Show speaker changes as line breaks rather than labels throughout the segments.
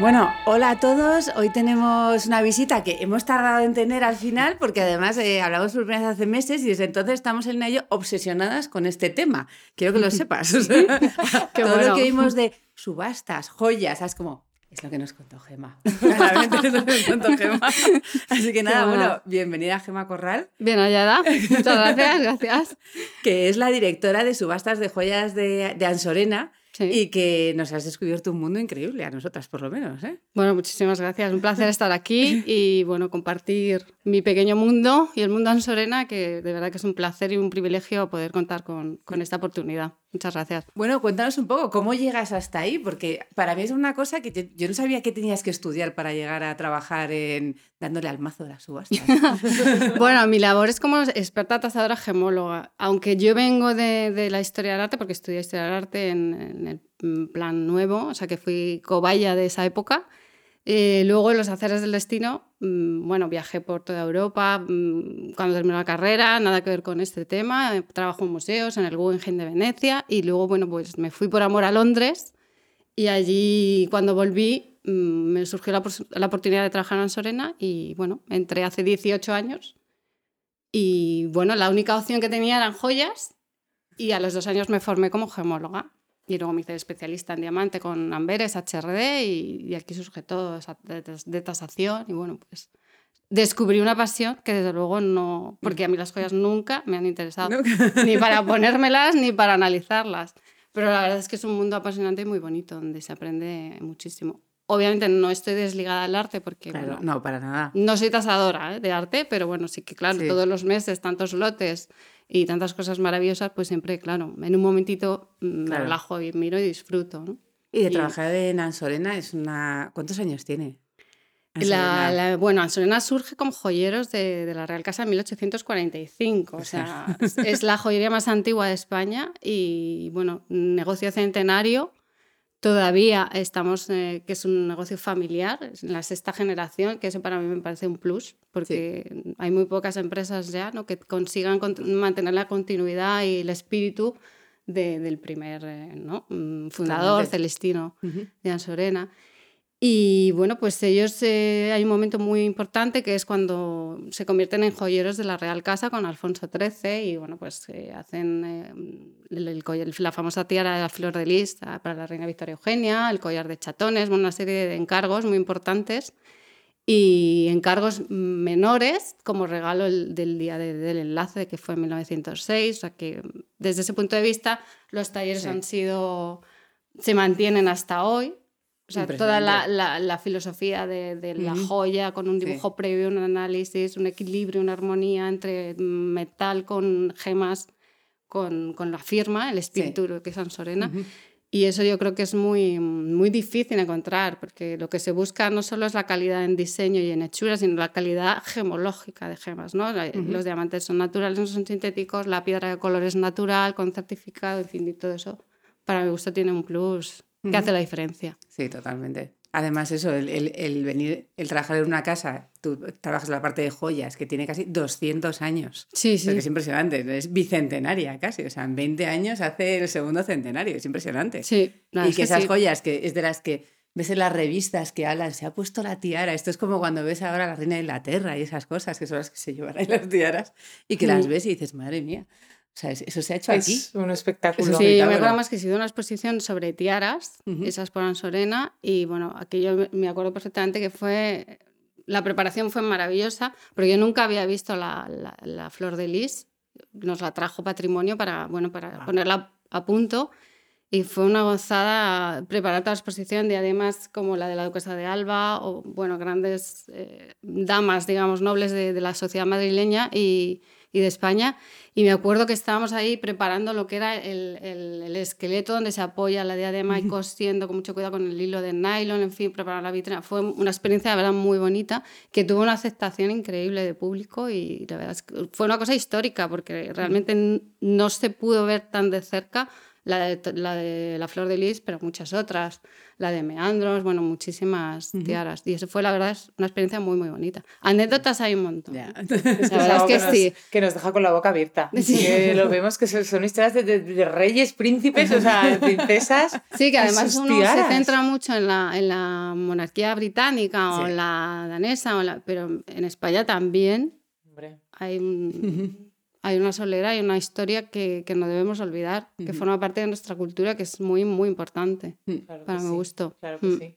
Bueno, hola a todos. Hoy tenemos una visita que hemos tardado en tener al final porque además eh, hablamos por primera vez hace meses y desde entonces estamos en ello obsesionadas con este tema. Quiero que lo sepas. Todo lo que vimos de subastas, joyas, es como, es lo que nos contó Gema. Claramente es lo que nos contó Gema. Así que nada, bueno, bienvenida Gema Corral.
Bien hallada. Muchas gracias, gracias.
Que es la directora de subastas de joyas de, de Ansorena y que nos has descubierto un mundo increíble, a nosotras por lo menos. ¿eh?
Bueno, muchísimas gracias. Un placer estar aquí y bueno, compartir mi pequeño mundo y el mundo Ansorena, que de verdad que es un placer y un privilegio poder contar con, con esta oportunidad. Muchas gracias.
Bueno, cuéntanos un poco cómo llegas hasta ahí, porque para mí es una cosa que yo no sabía que tenías que estudiar para llegar a trabajar en dándole al mazo de las subastas.
bueno, mi labor es como experta tasadora gemóloga, aunque yo vengo de, de, la historia del arte, porque estudié historia del arte en, en el plan nuevo, o sea que fui cobaya de esa época. Eh, luego en los aceres del destino, mmm, bueno, viajé por toda Europa mmm, cuando terminé la carrera, nada que ver con este tema, eh, trabajo en museos, en el Guggenheim de Venecia y luego, bueno, pues me fui por amor a Londres y allí cuando volví mmm, me surgió la, la, oportunidad de trabajar en Sorena y bueno, entré hace 18 años y bueno, la única opción que tenía eran joyas y a los dos años me formé como gemóloga. Y luego me hice especialista en diamante con Amberes, HRD, y, y aquí surge todo de, de, tasación. Y bueno, pues descubrí una pasión que desde luego no, porque a mí las joyas nunca me han interesado, ¿Nunca? ni para ponérmelas ni para analizarlas. Pero la verdad es que es un mundo apasionante y muy bonito, donde se aprende muchísimo. Obviamente no estoy desligada del arte porque...
Claro, bueno, no, para nada.
No soy tasadora ¿eh? de arte, pero bueno, sí que claro, sí. todos los meses, tantos lotes y tantas cosas maravillosas, pues siempre, claro, en un momentito me claro. relajo y miro y disfruto. ¿no?
Y de y... trabajar en Ansorena es una... ¿Cuántos años tiene?
La, la, bueno, Ansorena surge como joyeros de, de, la Real Casa en 1845, o sea, es la joyería más antigua de España y, bueno, negocio centenario. Todavía estamos, eh, que es un negocio familiar, en la sexta generación, que eso para mí me parece un plus, porque sí. hay muy pocas empresas ya ¿no? que consigan mantener la continuidad y el espíritu de, del primer eh, ¿no? Mm, fundador, Celestino uh -huh. de Ansorena. Y bueno, pues ellos eh, hay un momento muy importante que es cuando se convierten en joyeros de la Real Casa con Alfonso XIII y bueno, pues eh, hacen eh, el, el, la famosa tiara de la flor de lis para la reina Victoria Eugenia, el collar de chatones, bueno, una serie de encargos muy importantes y encargos menores como regalo el, del día de, del enlace que fue en 1906, o sea que desde ese punto de vista los talleres sí. han sido se mantienen hasta hoy o sea, toda la, la, la, filosofía de, de la uh -huh. joya con un dibujo sí. previo, un análisis, un equilibrio, una armonía entre metal con gemas, con, con la firma, el espíritu sí. que es San Sorena. Uh -huh. Y eso yo creo que es muy, muy difícil encontrar, porque lo que se busca no solo es la calidad en diseño y en hechura, sino la calidad gemológica de gemas. ¿no? Uh -huh. Los diamantes son naturales, no son sintéticos, la piedra de color es natural, con certificado, en fin, y todo eso, para mi gusto, tiene un plus que hace la diferencia.
Sí, totalmente. Además, eso, el, el, el, venir, el trabajar en una casa, tú trabajas en la parte de joyas, que tiene casi 200 años.
Sí, sí.
es impresionante, es bicentenaria casi. O sea, en 20 años hace el segundo centenario, es impresionante.
Sí.
Y que, esas sí. joyas, que es de las que ves en las revistas que hablan, se ha puesto la tiara. Esto es como cuando ves ahora a la reina de Inglaterra y esas cosas, que son las que se llevan ahí las tiaras, y que mm. las ves y dices, madre mía. O sea, eso se ha hecho
es
aquí.
un espectáculo.
Sí, yo me acuerdo más que sido una exposición sobre tiaras, uh -huh. esas por Ansorena, y bueno, aquello me acuerdo perfectamente que fue. La preparación fue maravillosa, pero yo nunca había visto la, la, la flor de lis. nos la trajo patrimonio para, bueno, para ponerla a punto. Y fue una gozada preparar toda la exposición de además como la de la duquesa de Alba o, bueno, grandes eh, damas, digamos, nobles de, de, la sociedad madrileña y, y, de España. Y me acuerdo que estábamos ahí preparando lo que era el, el, el esqueleto donde se apoya la diadema y cosiendo con mucho cuidado con el hilo de nylon, en fin, preparar la vitrina. Fue una experiencia, de verdad, muy bonita, que tuvo una aceptación increíble de público y la verdad es que fue una cosa histórica porque realmente no se pudo ver tan de cerca la de, la de la flor de lis, pero muchas otras, la de meandros, bueno, muchísimas tiaras. Y eso fue, la verdad, es una experiencia muy, muy bonita. Anécdotas hay un montón.
Ya.
La verdad es que,
que nos,
sí.
Que nos deja con la boca abierta. Sí. Que lo vemos que son, son historias de, de, de, reyes, príncipes, o sea, princesas.
Sí, que además uno se centra mucho en la, en la monarquía británica o sí. la danesa, o la, pero en España también
Hombre.
hay un hay una solera y una historia que, que no debemos olvidar, que uh -huh. forma parte de nuestra cultura, que es muy, muy importante claro para mi
sí.
gusto.
Claro que mm. sí.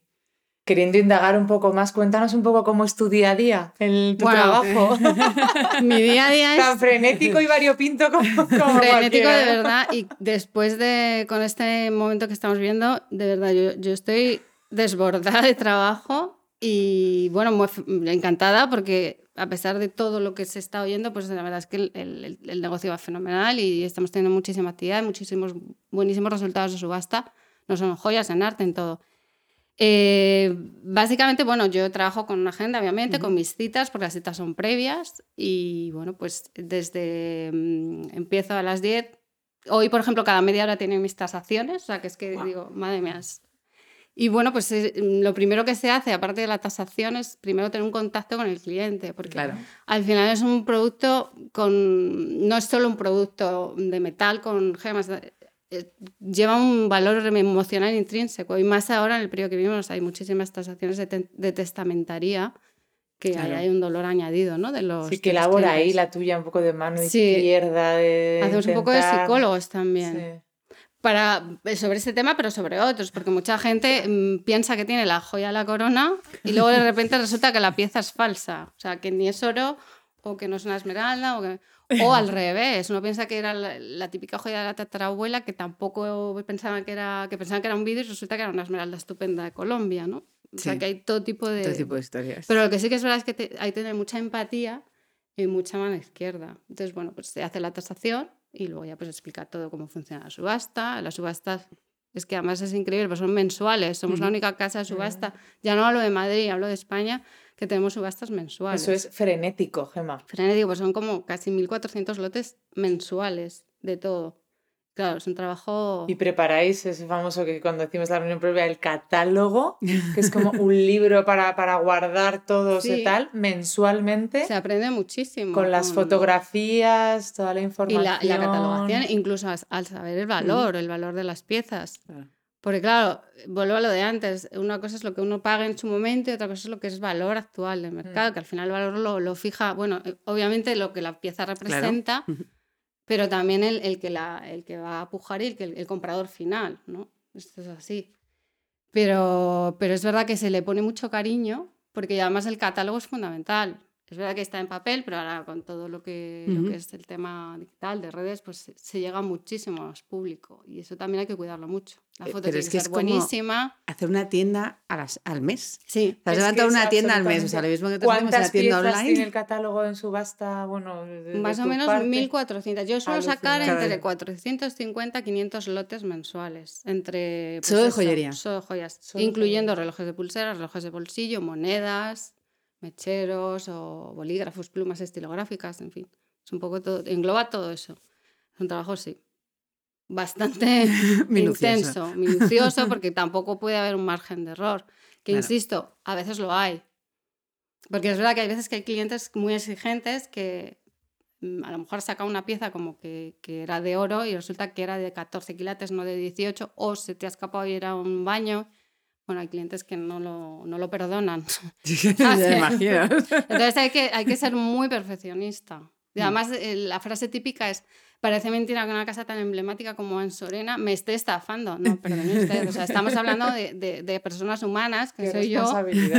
Queriendo indagar un poco más, cuéntanos un poco cómo es tu día a día, el, tu bueno, trabajo.
mi día a día es...
Tan frenético y variopinto como, como
Frenético
cualquiera.
de verdad, y después de, con este momento que estamos viendo, de verdad, yo, yo estoy desbordada de trabajo y bueno, muy encantada porque a pesar de todo lo que se está oyendo, pues la verdad es que el, el, el, negocio va fenomenal y estamos teniendo muchísima actividad, muchísimos buenísimos resultados de subasta, no son joyas, en arte, en todo. Eh, básicamente, bueno, yo trabajo con una agenda, obviamente, uh -huh. con mis citas, porque las citas son previas y bueno, pues desde um, empiezo a las 10. Hoy, por ejemplo, cada media hora tienen mis tasaciones, o sea, que es que wow. digo, madre mía, y bueno, pues eh, lo primero que se hace, aparte de la tasación, es primero tener un contacto con el cliente, porque
claro.
al final es un producto con. No es solo un producto de metal con gemas, eh, lleva un valor emocional intrínseco. Y más ahora, en el periodo que vivimos, hay muchísimas tasaciones de, te de testamentaría que claro. hay, un dolor añadido, ¿no? De los
sí, que elabora ahí la tuya un poco de mano
sí.
izquierda. De
Hacemos
intentar...
un poco de psicólogos también.
Sí
para, sobre este tema, pero sobre otros, porque mucha gente mmm, piensa que tiene la joya de la corona y luego de repente resulta que la pieza es falsa, o sea, que ni es oro o que no es una esmeralda o, que, o al revés, uno piensa que era la, la, típica joya de la tatarabuela que tampoco pensaba que era que pensaban que era un vidrio y resulta que era una esmeralda estupenda de Colombia, ¿no? O sea, que hay todo tipo de
todo tipo de historias.
Pero lo que sí que es verdad es que te, hay que tener mucha empatía y mucha mano izquierda. Entonces, bueno, pues se hace la tasación y luego ya pues explica todo cómo funciona la subasta. Las subastas es que además es increíble, pues son mensuales, somos uh -huh. la única casa de subasta, ya no hablo de Madrid, hablo de España, que tenemos subastas mensuales.
Eso es frenético, Gemma.
Frenético, pues son como casi 1.400 lotes mensuales de todo. Claro, es un trabajo...
Y preparáis ese famoso que cuando decimos la reunión previa, el catálogo, que es como un libro para, para guardar todo sí. y tal, mensualmente.
Se aprende muchísimo.
Con las fotografías, toda la información.
Y la, la catalogación, incluso al, saber el valor, mm. el valor de las piezas. Claro. Porque claro, vuelvo a lo de antes, una cosa es lo que uno paga en su momento y otra cosa es lo que es valor actual del mercado, mm. que al final el valor lo, lo, fija, bueno, eh, obviamente lo que la pieza representa, claro. pero también el, el, que la, el que va a pujar y el, que el, comprador final, ¿no? Esto es así. Pero, pero es verdad que se le pone mucho cariño porque además el catálogo es fundamental. Es verdad que está en papel, pero ahora con todo lo que, uh -huh. lo que es el tema digital, de redes, pues se, se llega muchísimo más público. Y eso también hay que cuidarlo mucho. La foto
pero
tiene
es que,
que
es
ser buenísima.
hacer una tienda a las, al mes.
Sí.
Te has levantado una tienda al mes. O sea, lo mismo que te hacemos una tienda online.
tiene el catálogo en subasta? Bueno, de, de
Más o menos
parte?
1.400. Yo suelo
Alucina.
sacar entre 450 y 500 lotes mensuales. Entre, pues
solo de joyería.
Solo de joyas.
Solo
incluyendo
joyería.
relojes de pulsera, relojes de bolsillo, monedas, mecheros o bolígrafos, plumas estilográficas, en fin. Es un poco todo, engloba todo eso. Es un trabajo, sí, bastante
Minucioso.
intenso, minucioso, porque tampoco puede haber un margen de error. Que
Claro.
insisto, a veces lo hay. Porque es verdad que hay veces que hay clientes muy exigentes que mm, a lo mejor saca una pieza como que, que era de oro y resulta que era de 14 quilates, no de 18, o se te ha escapado y era un baño. Bueno, hay clientes que no lo, no lo perdonan.
me imagino.
Entonces hay que, hay que ser muy perfeccionista. Y
Mm.
además, eh, la frase típica es, parece mentira que una casa tan emblemática como en Sorena me esté estafando. No, perdone usted. O sea, estamos hablando de, de- de personas humanas, que
Qué
soy yo,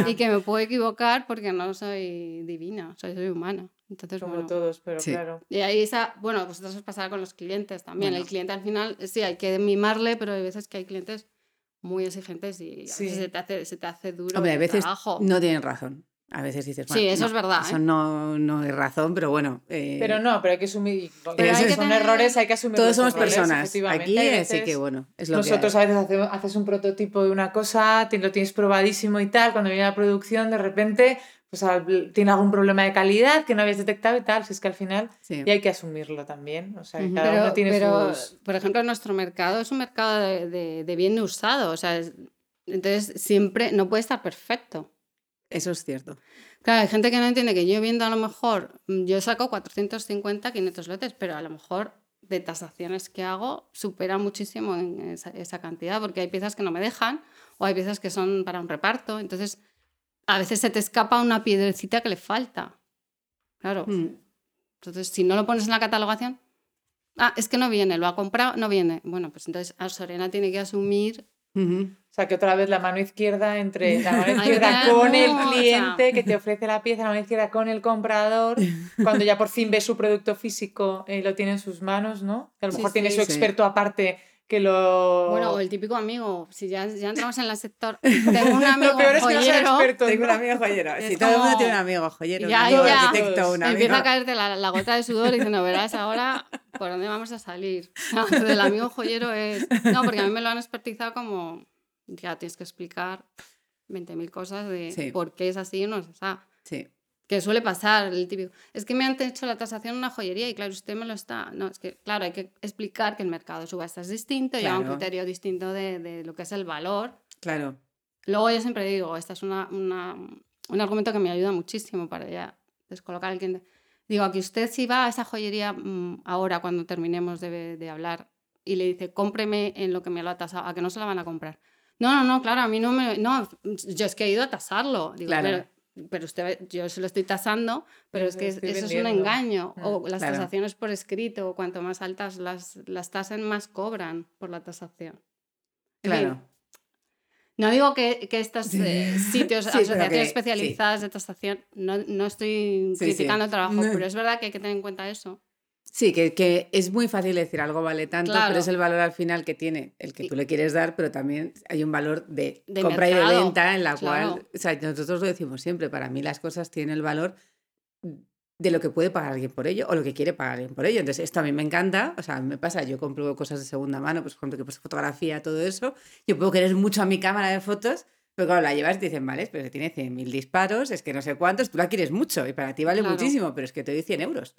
y que me puedo equivocar porque no soy divina, soy, soy humana. Entonces,
Como
bueno.
todos, pero
Sí.
claro.
Y ahí esa, bueno, vosotros os pasará con los clientes también.
Bueno.
El cliente al final, sí, hay que mimarle, pero hay veces que hay clientes muy exigentes y a
Sí.
veces se te hace, se te hace duro
Hombre, a veces
trabajo.
no tienen razón. A veces dices,
Sí,
bueno,
eso
no,
es verdad,
Eso
¿eh?
no, no es razón, pero bueno. eh,
Pero no, pero hay que asumir.
Pero hay que
son
tener-
errores, hay que asumir.
todos somos
errores,
personas aquí, así que bueno, es lo
Nosotros
que
a veces hace- haces un prototipo de una cosa, te- lo tienes probadísimo y tal, cuando viene la producción, de repente, pues tiene algún problema de calidad que no habías detectado y tal, si es que al final,
Sí.
y hay que asumirlo también, o sea, que cada
Pero,
uno tiene
pero,
sus...
por ejemplo, nuestro mercado es un mercado de, de- de bien usado. O sea, es- entonces siempre no puede estar perfecto.
Eso es cierto.
Claro, hay gente que no entiende que yo viendo a lo mejor, mm, yo saco 450, 500 lotes, pero a lo mejor de tasaciones que hago supera muchísimo en esa, esa cantidad, porque hay piezas que no me dejan o hay piezas que son para un reparto. Entonces, a veces se te escapa una piedrecita que le falta. Claro.
Mm.
Entonces, si no lo pones en la catalogación, ah, es que no viene, lo ha comprado, no viene. Bueno, pues entonces a Soriana tiene que asumir.
O sea, que otra vez la mano izquierda entre la mano izquierda con el cliente que te ofrece la pieza, la mano izquierda con el comprador, cuando ya por fin ve su producto físico y lo tiene en sus manos, ¿no? Que a lo
Sí,
mejor tiene
sí,
su
sí.
experto aparte que lo...
Bueno, o el típico amigo, si ya, ya entramos en el sector, tengo un amigo
lo peor es que no sea
joyero,
experto.
Tengo un
¿no?
amigo joyero. Si todo el mundo tiene un amigo joyero,
Ya,
un amigo
ya.
arquitecto, un amigo...
empieza a caerte la, la gota de sudor y dice, no verás ahora por dónde vamos a salir. Entonces, el amigo joyero es... No, porque a mí me lo han expertizado como, ya tienes que explicar 20.000 cosas de
Sí.
por qué es así o no es así.
Sí.
Que suele pasar, el típico. Es que me han hecho la tasación en una joyería y claro, usted me lo está. No, es que, claro, hay que explicar que el mercado de subasta es distinto, lleva un
Claro.
criterio distinto de, de lo que es el valor.
Claro.
Luego yo siempre digo, este es una, una- un argumento que me ayuda muchísimo para ya descolocar al cliente. Digo, que usted si va a esa joyería mm, ahora cuando terminemos de, de hablar y le dice, cómpreme en lo que me lo ha tasado, a que no se la van a comprar. No, no, no, claro, a mí no me... No, yo es que he ido a tasarlo. Digo,
Claro.
pero, pero usted, yo se lo estoy tasando, pero es que eso es un engaño. O
Mm,
las
claro.
tasaciones por escrito, cuanto más altas las, las tasen, más cobran por la tasación.
Claro.
no digo que, que estos eh, sitios,
Sí,
asociaciones
que- sí.
especializadas de tasación, no, no estoy criticando el trabajo,
No.
pero es verdad que hay que tener en cuenta eso.
Sí, que, que es muy fácil decir algo vale tanto,
Claro.
pero es el valor al final que tiene el que tú le quieres dar, pero también hay un valor de,
De
compra y de venta en la
claro.
cual, o sea, nosotros lo decimos siempre, para mí las cosas tienen el valor de lo que puede pagar alguien por ello o lo que quiere pagar alguien por ello. Entonces, esto a mí me encanta, o sea, me pasa, yo compro cosas de segunda mano, pues por ejemplo, que pues fotografía, todo eso, yo puedo querer mucho a mi cámara de fotos, pero claro, la llevas y te dicen, vale, pero tiene 100.000 disparos, es que no sé cuántos, tú la quieres mucho y para ti vale
Claro.
muchísimo, pero es que te doy 100 euros.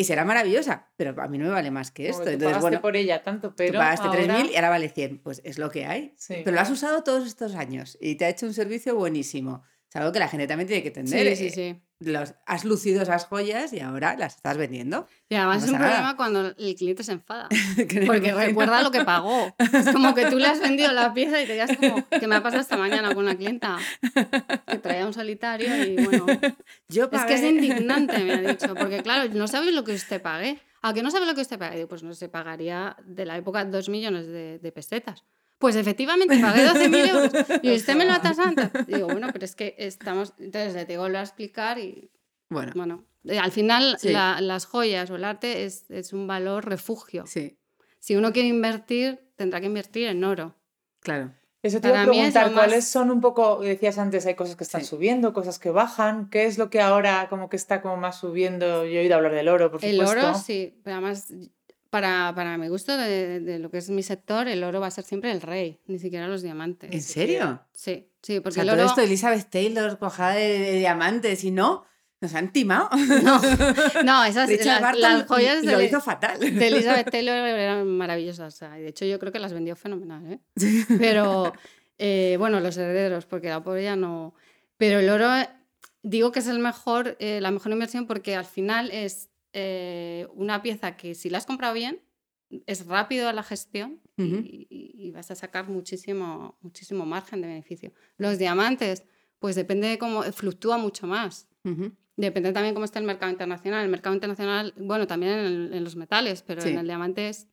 Y será maravillosa, pero a mí no me vale más que
Como
esto.
tú
Entonces, bueno,
por ella tanto,
tú
pero
pagaste
ahora-
3.000 y ahora vale 100. Pues es lo que hay.
Sí.
Pero lo has usado todos estos años y te ha hecho un servicio buenísimo. Es algo que la gente también tiene que entender.
Sí, sí,
eh,
sí.
Los, has lucido esas joyas y ahora las estás vendiendo.
Y además
no
es un
nada.
problema cuando el cliente se enfada.
Que
Porque recuerda lo que pagó. Es como que tú le has vendido la pieza y te quedas como que me ha pasado esta mañana con una clienta que traía un solitario y bueno,
Yo
es que es
pagué-
indignante, me ha dicho, porque claro, no sabes lo que usted pague. ¿A que no sabe lo que usted pague? Pues no se pagaría de la época 2 millones de, de pesetas. Pues efectivamente, pagué 12.000 euros y usted me lo antes. Digo, bueno, pero es que estamos... Entonces le tengo que volver a explicar y
Bueno,
bueno, eh, al final
Sí.
la- las joyas o el arte es, es un valor refugio.
sí,
Si uno quiere invertir, tendrá que invertir en oro.
claro.
Eso te iba a preguntar, ¿cuáles son un poco, decías antes, hay cosas que están
Sí.
subiendo, cosas que bajan? ¿Qué es lo que ahora como que está como más subiendo? Yo he oído hablar del oro, por
El
supuesto.
oro, sí, pero además, para, para mi gusto de, de lo que es mi sector, el oro va a ser siempre el rey, ni siquiera los diamantes.
¿En serio?
Sí, sí,
O
porque
sea,
el
todo
oro...
esto Elizabeth Taylor cojada de, de diamantes y no, nos han timado.
No, no, esas las,
Barton
las joyas
lo
de,
hizo fatal.
de Elizabeth Taylor eran maravillosas. o sea, de hecho, yo creo que las vendió fenomenal. ¿eh? Pero eh, bueno, los herederos, porque la pobre ya no. Pero el oro, digo que es el mejor, eh, la mejor inversión porque al final es eh, una pieza que si la has comprado bien, es rápido a la gestión y-
Ujú.
y, y vas a sacar muchísimo, muchísimo margen de beneficio. Los diamantes, pues depende de cómo fluctúa mucho más. Depende también cómo está el mercado internacional. El mercado internacional, bueno, también en, el- en los metales, pero
Sí.
en el diamante es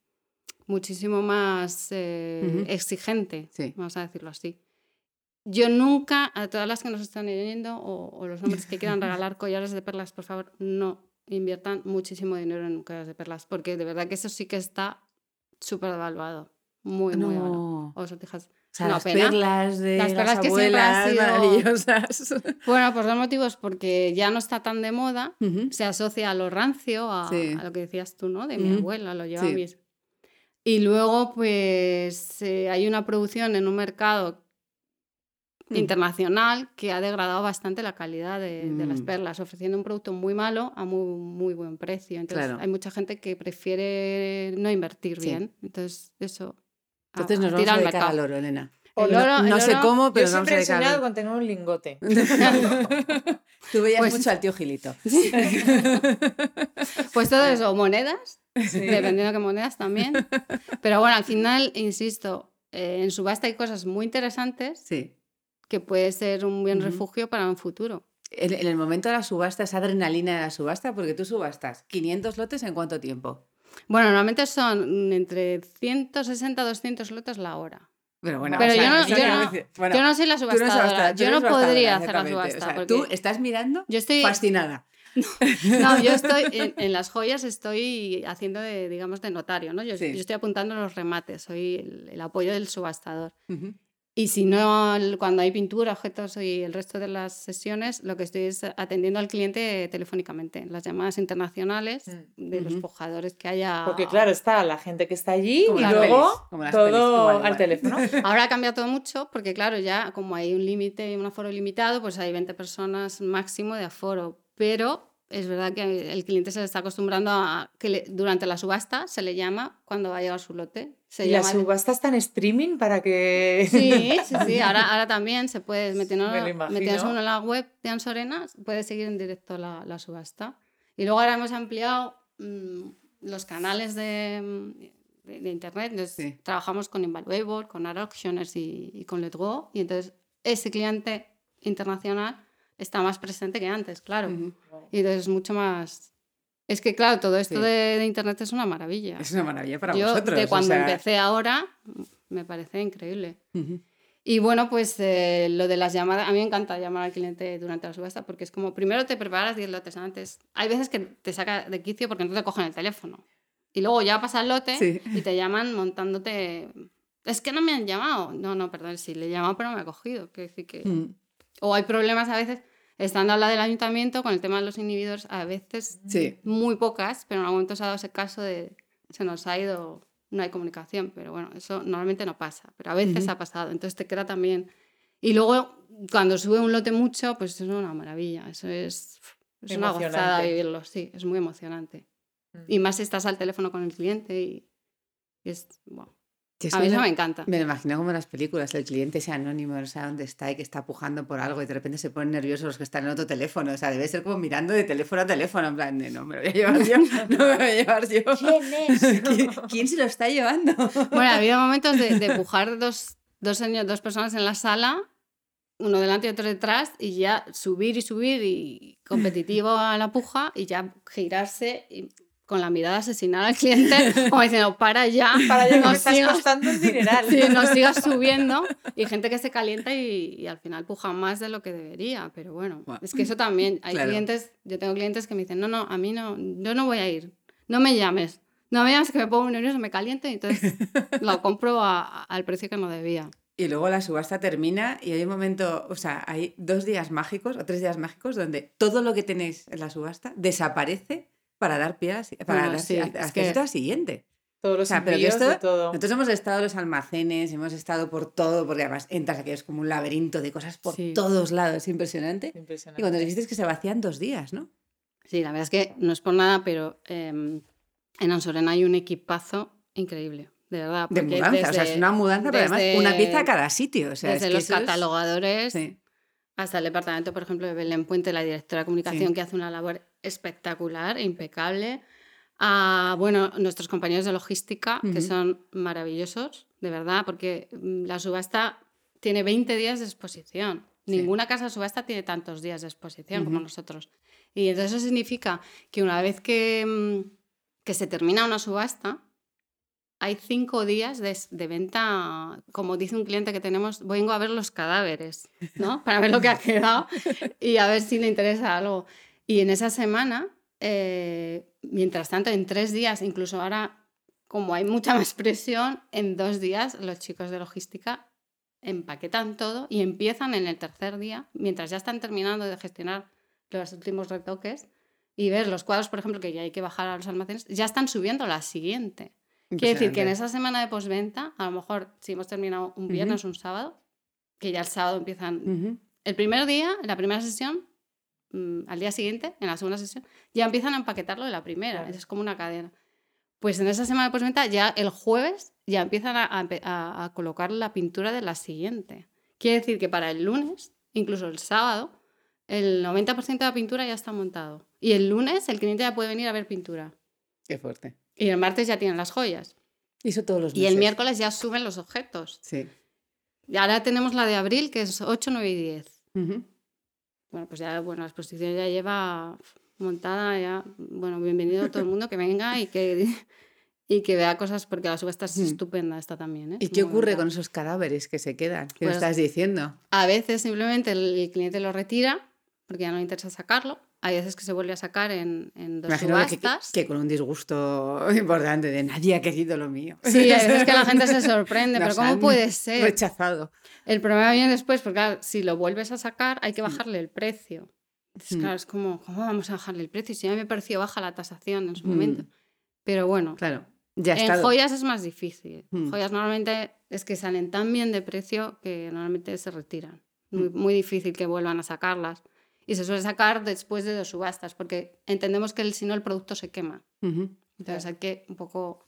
muchísimo más eh, exigente,
Sí.
vamos a decirlo así. yo nunca, a todas las que nos están oyendo o, o los hombres que quieran regalar collares de perlas, por favor, no inviertan muchísimo dinero en collares de perlas, porque de verdad que eso sí que está súper devaluado. Muy, muy bueno. O sortijas.
O sea, las
pena.
perlas de
Las
las,
perlas que siempre han
abuelas
sido-
maravillosas.
Bueno, por dos motivos, porque ya no está tan de moda, se asocia a lo rancio, a,
Sí.
a lo que decías tú, ¿no? De mi abuela, lo lleva
Sí.
mis... Y luego, pues, eh, hay una producción en un mercado
Mm.
internacional que ha degradado bastante la calidad de, de las
Mm.
perlas, ofreciendo un producto muy malo a muy, muy buen precio. Entonces,
Claro.
hay mucha gente que prefiere no invertir
Sí.
bien. Entonces, eso... a-
Entonces nos
a
vamos
tirar
a
al
dedicar
mercado.
al oro, Elena.
El
No-
oro-
no,
el
sé
oro-
cómo, pero
Yo
nos vamos
siempre
a
he soñado con tener un lingote.
Tú veías
Pues-
mucho al tío Gilito.
Pues todo eso, monedas,
Sí.
dependiendo qué monedas también. Pero bueno, al final, insisto, eh, en subasta hay cosas muy interesantes
Sí.
Que puede ser un buen refugio para un futuro.
En, en el momento de la subasta, esa adrenalina de la subasta, porque tú subastas 500 lotes en cuánto tiempo.
Bueno, normalmente son entre 160 200 lotes la hora.
Pero bueno,
Pero
o sea,
yo no- yo no-
bueno,
yo no soy la
no
subastadora, yo no
subastadora,
podría hacer la subasta.
O sea,
porque
Tú estás mirando
yo estoy,
fascinada.
no, yo estoy en, en las joyas estoy haciendo de, digamos, de notario, ¿no? Yo,
Sí.
yo estoy apuntando los remates, soy el, el apoyo del subastador. Y si no, cuando hay pintura, objetos y el resto de las sesiones, lo que estoy es atendiendo al cliente telefónicamente, las llamadas internacionales
Mm.
de los
Ujú.
pujadores que haya.
Porque claro, está la gente que está allí
Como
y luego
pelis, pelis,
todo
igual,
al teléfono.
Ahora ha cambiado todo mucho porque, claro, ya como hay un límite y un aforo limitado, pues hay 20 personas máximo de aforo. Pero es verdad que el cliente se está acostumbrando a que le- durante la subasta se le llama cuando va a llegar su lote. Se
y la
llama
subasta está en streaming para que...
Sí, sí, sí. Ahora, ahora también se puede, metiendo,
Me
metiéndose uno en la web de Ansorena, puede seguir en directo la, la subasta. Y luego ahora hemos ampliado mm, los canales de, de- de internet. Entonces,
Sí.
Trabajamos con Invaluable, con Art Auctioners y, y con Let's Go. Y entonces ese cliente internacional está más presente que antes, claro.
Ujú.
Y entonces es mucho más... Es que, claro, todo esto
Sí.
de, de internet es una maravilla.
Es una maravilla para
Yo,
vosotros.
de
o
cuando
sea,
empecé ahora, me parece increíble.
ujú.
Y bueno, pues eh, lo de las llamadas, a mí me encanta llamar al cliente durante la subasta porque es como, primero te preparas 10 lotes antes. Hay veces que te saca de quicio porque no te cogen el teléfono. Y luego ya pasa el lote
Sí.
y te llaman montándote... Es que no me han llamado. No, no, perdón, sí, le he llamado pero no me ha cogido. Quiero decir que...
Mm.
O hay problemas a veces, estando al lado del ayuntamiento con el tema de los inhibidores, a veces
Sí.
muy pocas, pero en algún momento se ha dado ese caso de se nos ha ido, no hay comunicación, pero bueno, eso normalmente no pasa, pero a veces
Ujú.
ha pasado, entonces te queda también. Y luego, cuando sube un lote mucho, pues es una maravilla, eso es, es una gozada vivirlo, sí, es muy emocionante.
Mm.
Y más si estás al teléfono con el cliente y, y es, bueno, A mí
eso me-
encanta.
Me lo imagino como en las películas, el cliente ese anónimo, no sabe dónde está y que está pujando por algo y de repente se ponen nerviosos los que están en otro teléfono. O sea, debe ser como mirando de teléfono a teléfono, en plan de no me lo voy a llevar yo, no me lo voy a llevar yo.
¿Quién es?
¿Quién, quién se lo está llevando?
Bueno, ha habido momentos de, de pujar dos, dos, señor- dos personas en la sala, uno delante y otro detrás, y ya subir y subir y competitivo a la puja y ya girarse y con la mirada asesinar al cliente, como diciendo, para ya,
Para allá que
no
me estás
sigas,
costando el dineral.
sí, no sigas subiendo. Y gente que se calienta y, y al final puja más de lo que debería. Pero bueno,
Bueno,
es que eso también, hay
claro.
clientes, yo tengo clientes que me dicen, no, no, a mí no, yo no voy a ir, no me llames. No me llames que me pongo nervioso, me caliento y entonces lo compro a- al precio que no debía.
Y luego la subasta termina y hay un momento, o sea, hay dos días mágicos o tres días mágicos donde todo lo que tenéis en la subasta desaparece para dar pie a la, para
Bueno,
dar-
sí,
a-
que-
al siguiente.
Todos los
O sea, pero que esto-
de todo.
Nosotros hemos estado en los almacenes, hemos estado por todo, porque además entras aquí, es como un laberinto de cosas por
Sí.
todos lados, es impresionante. Y
Impresionante.
cuando dijiste que se vacían dos días, ¿no?
Sí, la verdad es que no es por nada, pero em, en Ansorena hay un equipazo increíble, de verdad.
De mudanza, o sea, es una mudanza, pero además una pieza a cada sitio. O sea,
desde
es que
los
es-
catalogadores
Sí.
Hasta el departamento, por ejemplo, de Belén Puente, la directora de comunicación,
Sí.
que hace una labor espectacular, e impecable. A, bueno, nuestros compañeros de logística, que son maravillosos, de verdad, porque mm, la subasta tiene 20 días de exposición.
Sí.
Ninguna casa de subasta tiene tantos días de exposición como nosotros. Y entonces eso significa que una vez que, mm, que se termina una subasta, hay cinco días de, de, venta, como dice un cliente que tenemos, vengo a ver los cadáveres, ¿no? Para ver lo que ha quedado y a ver si le interesa algo. Y en esa semana, eh, mientras tanto, en tres días, incluso ahora, como hay mucha más presión, en dos días los chicos de logística empaquetan todo y empiezan en el tercer día, mientras ya están terminando de gestionar los últimos retoques y ver los cuadros, por ejemplo, que ya hay que bajar a los almacenes, ya están subiendo la siguiente. Quiere decir que en esa semana de postventa, a lo mejor si hemos terminado un viernes o un sábado, que ya el sábado empiezan. El primer día, en la primera sesión, mm, al día siguiente, en la segunda sesión, ya empiezan a empaquetarlo de la primera. Es como una cadena. Pues en esa semana de postventa, ya el jueves, ya empiezan a, a, a, colocar la pintura de la siguiente. Quiere decir que para el lunes, incluso el sábado, el 90% de la pintura ya está montado. Y el lunes el cliente ya puede venir a ver pintura.
Qué fuerte.
Y el martes ya tienen las joyas.
Y eso todos los
meses. Y el miércoles ya suben los objetos.
Sí.
Y ahora tenemos la de abril, que es 8, 9 y 10. Bueno, pues ya, bueno, la exposición ya lleva montada, ya, bueno, bienvenido a todo el mundo que venga y que, y que vea cosas, porque la subasta es estupenda esta también. ¿eh?
¿Y qué ocurre con esos cadáveres que se quedan? ¿Qué pues, estás diciendo?
A veces simplemente el cliente lo retira porque ya no le interesa sacarlo hay veces que se vuelve a sacar en, en dos subastas.
Que, con un disgusto importante de nadie ha querido lo mío.
Sí, hay veces que la gente se sorprende, pero ¿cómo puede ser?
Rechazado.
El problema viene después, porque claro, si lo vuelves a sacar hay que bajarle el precio. Entonces, mm. claro, es como, ¿cómo vamos a bajarle el precio? Si a mí me pareció baja la tasación en su momento. Mm. Pero bueno,
claro, ya
en joyas es más difícil. Mm. Joyas normalmente es que salen tan bien de precio que normalmente se retiran. Muy, muy difícil que vuelvan a sacarlas y se suele sacar después de dos subastas, porque entendemos que si no el producto se quema. Entonces hay que un poco,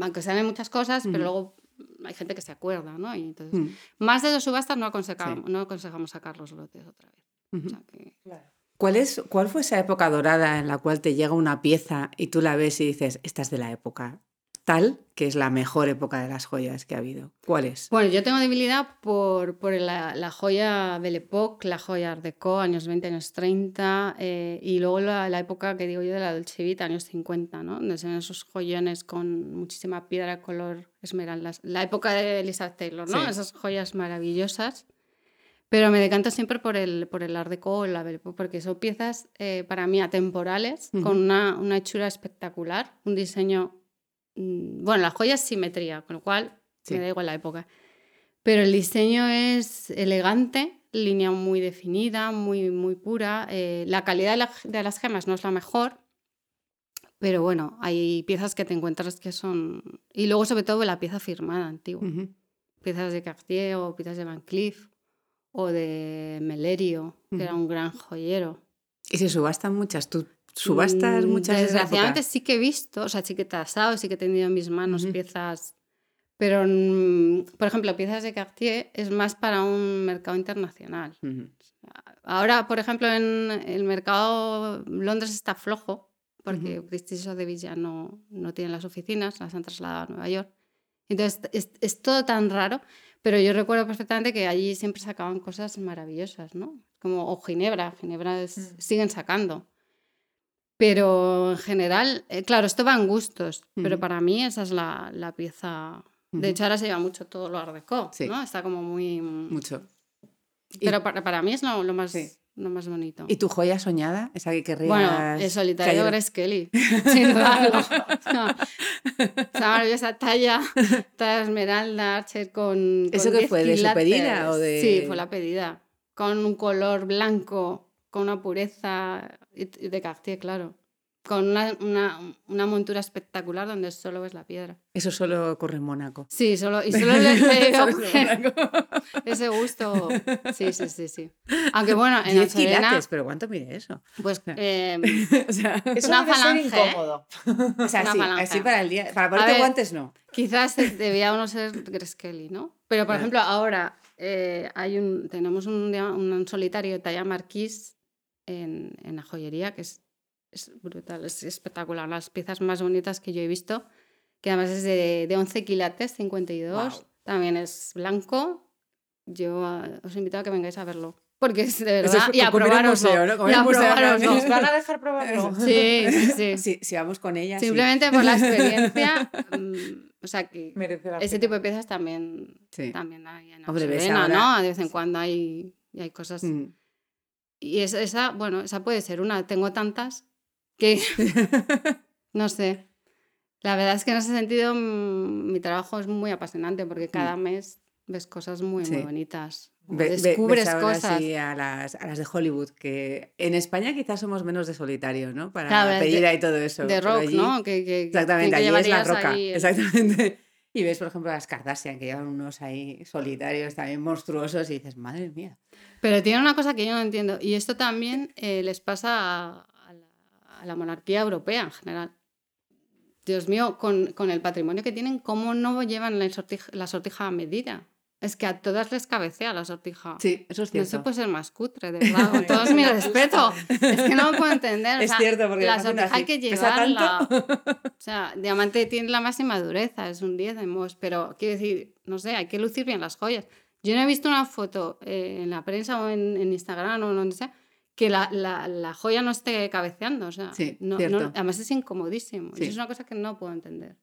aunque saben muchas cosas, pero luego hay gente que se acuerda, ¿no? Y entonces, más de dos subastas no aconsejamos, no aconsejamos sacar los lotes otra vez.
¿Cuál, es, ¿Cuál fue esa época dorada en la cual te llega una pieza y tú la ves y dices, esta es de la época? Que es la mejor época de las joyas que ha habido? ¿Cuál es?
Bueno, yo tengo debilidad por, por la, la, joya Belle Époque, la joya Art Deco, años 20, años 30, eh, y luego la, la, época que digo yo de la Dolce Vita, años 50, ¿no? Donde son esos joyones con muchísima piedra color esmeraldas. La época de Elizabeth Taylor, ¿no? Esas joyas maravillosas. Pero me decanto siempre por el, por el Art Deco o la Belle Époque, porque son piezas eh, para mí atemporales, con una, una hechura espectacular, un diseño bueno, la joya es simetría, con lo cual me da igual la época. Pero el diseño es elegante, línea muy definida, muy, muy pura. Eh, la calidad de, las gemas no es la mejor, pero bueno, hay piezas que te encuentras que son... Y luego sobre todo la pieza firmada antigua. Piezas de Cartier o piezas de Van Cleef o de Melerio, que era un gran joyero.
Y se subastan muchas. ¿Tú subastas mm, muchas
Desgraciadamente sí que he visto, o sea, sí que he tasado, sí que he tenido en mis manos piezas, pero mm, por ejemplo, piezas de Cartier es más para un mercado internacional. Ahora, por ejemplo, en el mercado Londres está flojo, porque Christie's de Villa no, no tienen las oficinas, las han trasladado a Nueva York. Entonces, es, es, todo tan raro, pero yo recuerdo perfectamente que allí siempre sacaban cosas maravillosas, ¿no? Como, o Ginebra, Ginebra mm. siguen sacando. Pero en general, eh, claro, esto va en gustos, pero para mí esa es la, la pieza. De hecho, ahora se lleva mucho todo lo Art Deco, ¿no? Está como muy...
Mucho.
Pero para, para, mí es lo, lo más... Lo más bonito.
¿Y tu joya soñada? ¿Esa que querrías?
Bueno, el solitario Grace Kelly. Sin duda. Esa maravillosa talla, talla esmeralda, Archer con.
¿Eso qué fue? ¿De su pedida? O de...
Sí, fue la pedida. Con un color blanco con una pureza de Cartier, claro. Con una, una, una, montura espectacular donde solo ves la piedra.
Eso solo ocurre en Mónaco.
Sí, solo, y solo le, ese gusto. Sí, sí, sí, sí. Aunque bueno, en Azzorena...
pero ¿cuánto mide eso?
Pues eh,
o sea, es una falange. incómodo.
O sea, sí, así para el día. Para ponerte guantes no.
Quizás debía uno ser Greskelly, ¿no? Pero por ejemplo, ahora eh, hay un, tenemos un, un solitario talla marquís en, en la joyería, que es, es, brutal, es espectacular. Las piezas más bonitas que yo he visto, que además es de, de 11 quilates, 52. También es blanco. Yo uh, os invito a que vengáis a verlo. Porque es de
Eso
verdad.
es
y a
museo, ¿no?
Y
a
probaroslo.
¿Nos van a dejar probarlo?
Sí, sí, sí.
Si, si vamos con ella, sí.
Simplemente por la experiencia. mm, o sea que
Merece la
ese
pena.
tipo de piezas también,
Sí.
también hay en
ahora-
¿no? De vez en cuando hay, y hay cosas.
Mm.
Y es- esa, bueno, esa puede ser una. Tengo tantas que no sé. La verdad es que en ese sentido mm, mi trabajo es muy apasionante porque cada mes ves cosas muy, muy
Mm. Sí.
bonitas.
Ve- ve-
descubres
ves ahora
cosas.
sí a las, a las de Hollywood, que en España quizás somos menos de solitario, ¿no? Para
Claro,
pedir ahí todo eso.
de rock,
allí-
¿no? Que, que-
Exactamente,
que
allí es la roca.
ahí
Exactamente. Y ves, por ejemplo, las Kardashian, que llevan unos ahí solitarios, también monstruosos, y dices, madre mía.
Pero tiene una cosa que yo no entiendo, y esto también eh, les pasa a, a la, a la monarquía europea en general. Dios mío, con, con el patrimonio que tienen, ¿cómo no llevan la sortija, la sortija a medida? Es que a todas les cabecea la sortija.
Sí, eso es
No
cierto.
se puede ser más cutre, de verdad, con todo mi respeto. Es que no lo puedo entender. o
Es
sea,
cierto, porque
la sortija
así,
hay que
¿pesa
llevarla. O sea, diamante tiene la máxima dureza, es un 10 de Moss, pero quiero decir, no sé, hay que lucir bien las joyas. Yo no he visto una foto eh, en la prensa o en, en Instagram o donde sea que la, la- la joya no esté cabeceando. O sea,
Sí,
no- no- además es incomodísimo.
Sí.
Eso es una cosa que no puedo entender.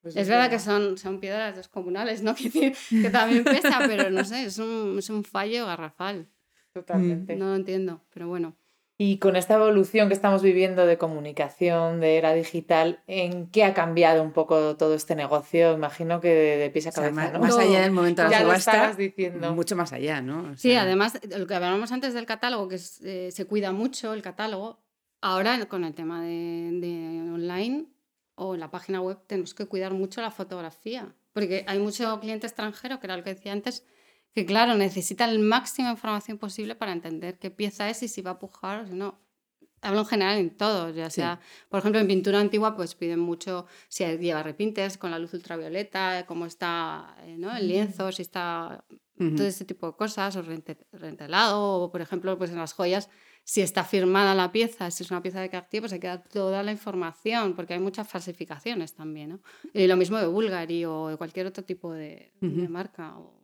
Pues
Es verdad que son, son piedras descomunales, ¿no? Decir, que también pesa, pero no sé, es un, es un fallo garrafal.
Totalmente.
No lo entiendo, pero bueno.
Y con esta evolución que estamos viviendo de comunicación, de era digital, ¿en qué ha cambiado un poco todo este negocio? Imagino que de, de pies a
O sea,
cabeza,
más,
¿no?
más allá del momento de la subasta,
diciendo.
mucho más allá, ¿no? O
Sí,
sea,
además, lo que hablábamos antes del catálogo, que es, eh, se cuida mucho el catálogo, ahora con el tema de, de online o en la página web tenemos que cuidar mucho la fotografía, porque hay mucho cliente extranjero, que era lo que decía antes, que claro, necesita el máximo de información posible para entender qué pieza es y si va a pujar o si no. Hablo en general en todo, ya
Sí.
sea, por ejemplo, en pintura antigua, pues piden mucho si lleva repintes con la luz ultravioleta, cómo está eh, ¿no? el lienzo, si está todo ese tipo de cosas, o rente- rentelado, o por ejemplo, pues en las joyas, si está firmada la pieza, si es una pieza de Cartier, pues hay que dar toda la información, porque hay muchas falsificaciones también, ¿no? Y lo mismo de Bulgari o de cualquier otro tipo de, marca, o,